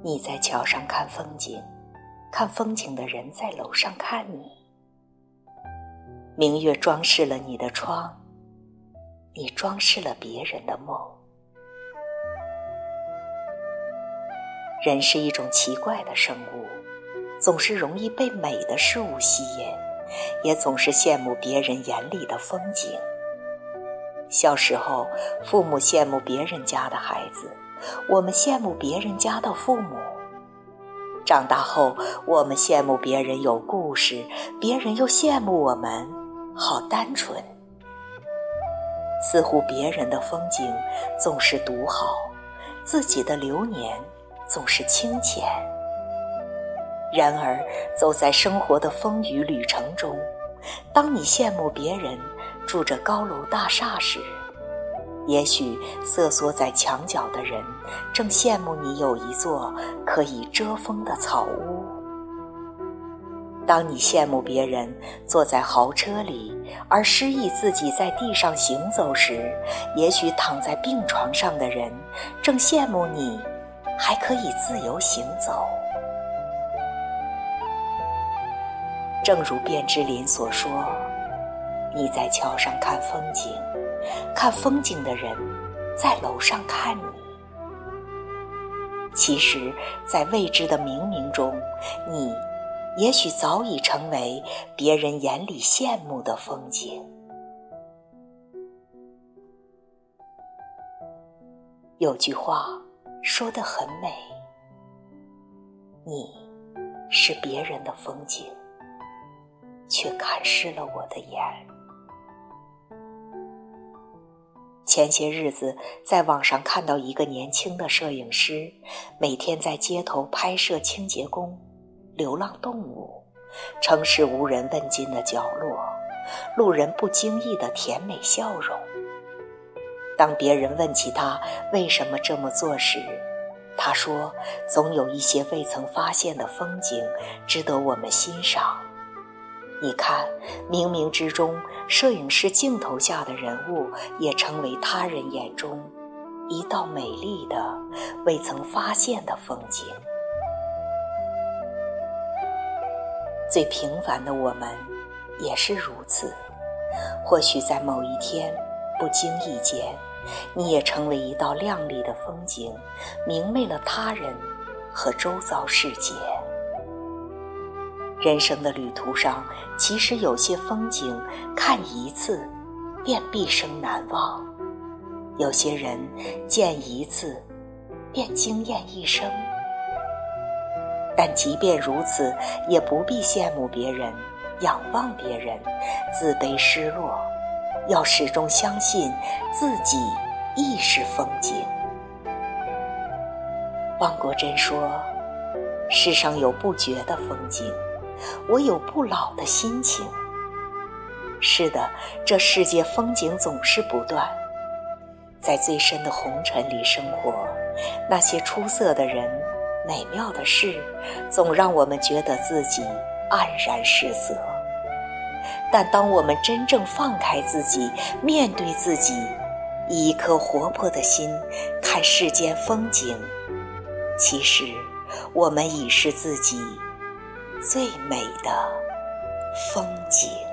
你在桥上看风景，看风景的人在楼上看你。明月装饰了你的窗，你装饰了别人的梦。人是一种奇怪的生物，总是容易被美的事物吸引，也总是羡慕别人眼里的风景。小时候，父母羡慕别人家的孩子，我们羡慕别人家的父母；长大后，我们羡慕别人有故事，别人又羡慕我们好单纯。似乎别人的风景总是独好，自己的流年总是清浅。然而，走在生活的风雨旅程中，当你羡慕别人，住着高楼大厦时，也许瑟缩在墙角的人正羡慕你有一座可以遮风的草屋。当你羡慕别人坐在豪车里，而失意自己在地上行走时，也许躺在病床上的人正羡慕你还可以自由行走。正如卞之琳所说。你在桥上看风景，看风景的人在楼上看你。其实，在未知的冥冥中，你也许早已成为别人眼里羡慕的风景。有句话说得很美：“你是别人的风景，却看湿了我的眼。”前些日子，在网上看到一个年轻的摄影师，每天在街头拍摄清洁工、流浪动物、城市无人问津的角落、路人不经意的甜美笑容。当别人问起他为什么这么做时，他说：“总有一些未曾发现的风景，值得我们欣赏。”你看，冥冥之中，摄影师镜头下的人物，也成为他人眼中一道美丽的、未曾发现的风景。最平凡的我们，也是如此。或许在某一天，不经意间，你也成为一道亮丽的风景，明媚了他人和周遭世界。人生的旅途上，其实有些风景看一次，便毕生难忘；有些人见一次，便惊艳一生。但即便如此，也不必羡慕别人、仰望别人、自卑失落，要始终相信自己亦是风景。汪国真说：“世上有不绝的风景。”我有不老的心情。是的，这世界风景总是不断，在最深的红尘里生活，那些出色的人、美妙的事，总让我们觉得自己黯然失色。但当我们真正放开自己，面对自己，以一颗活泼的心看世间风景，其实我们已是自己。最美的风景。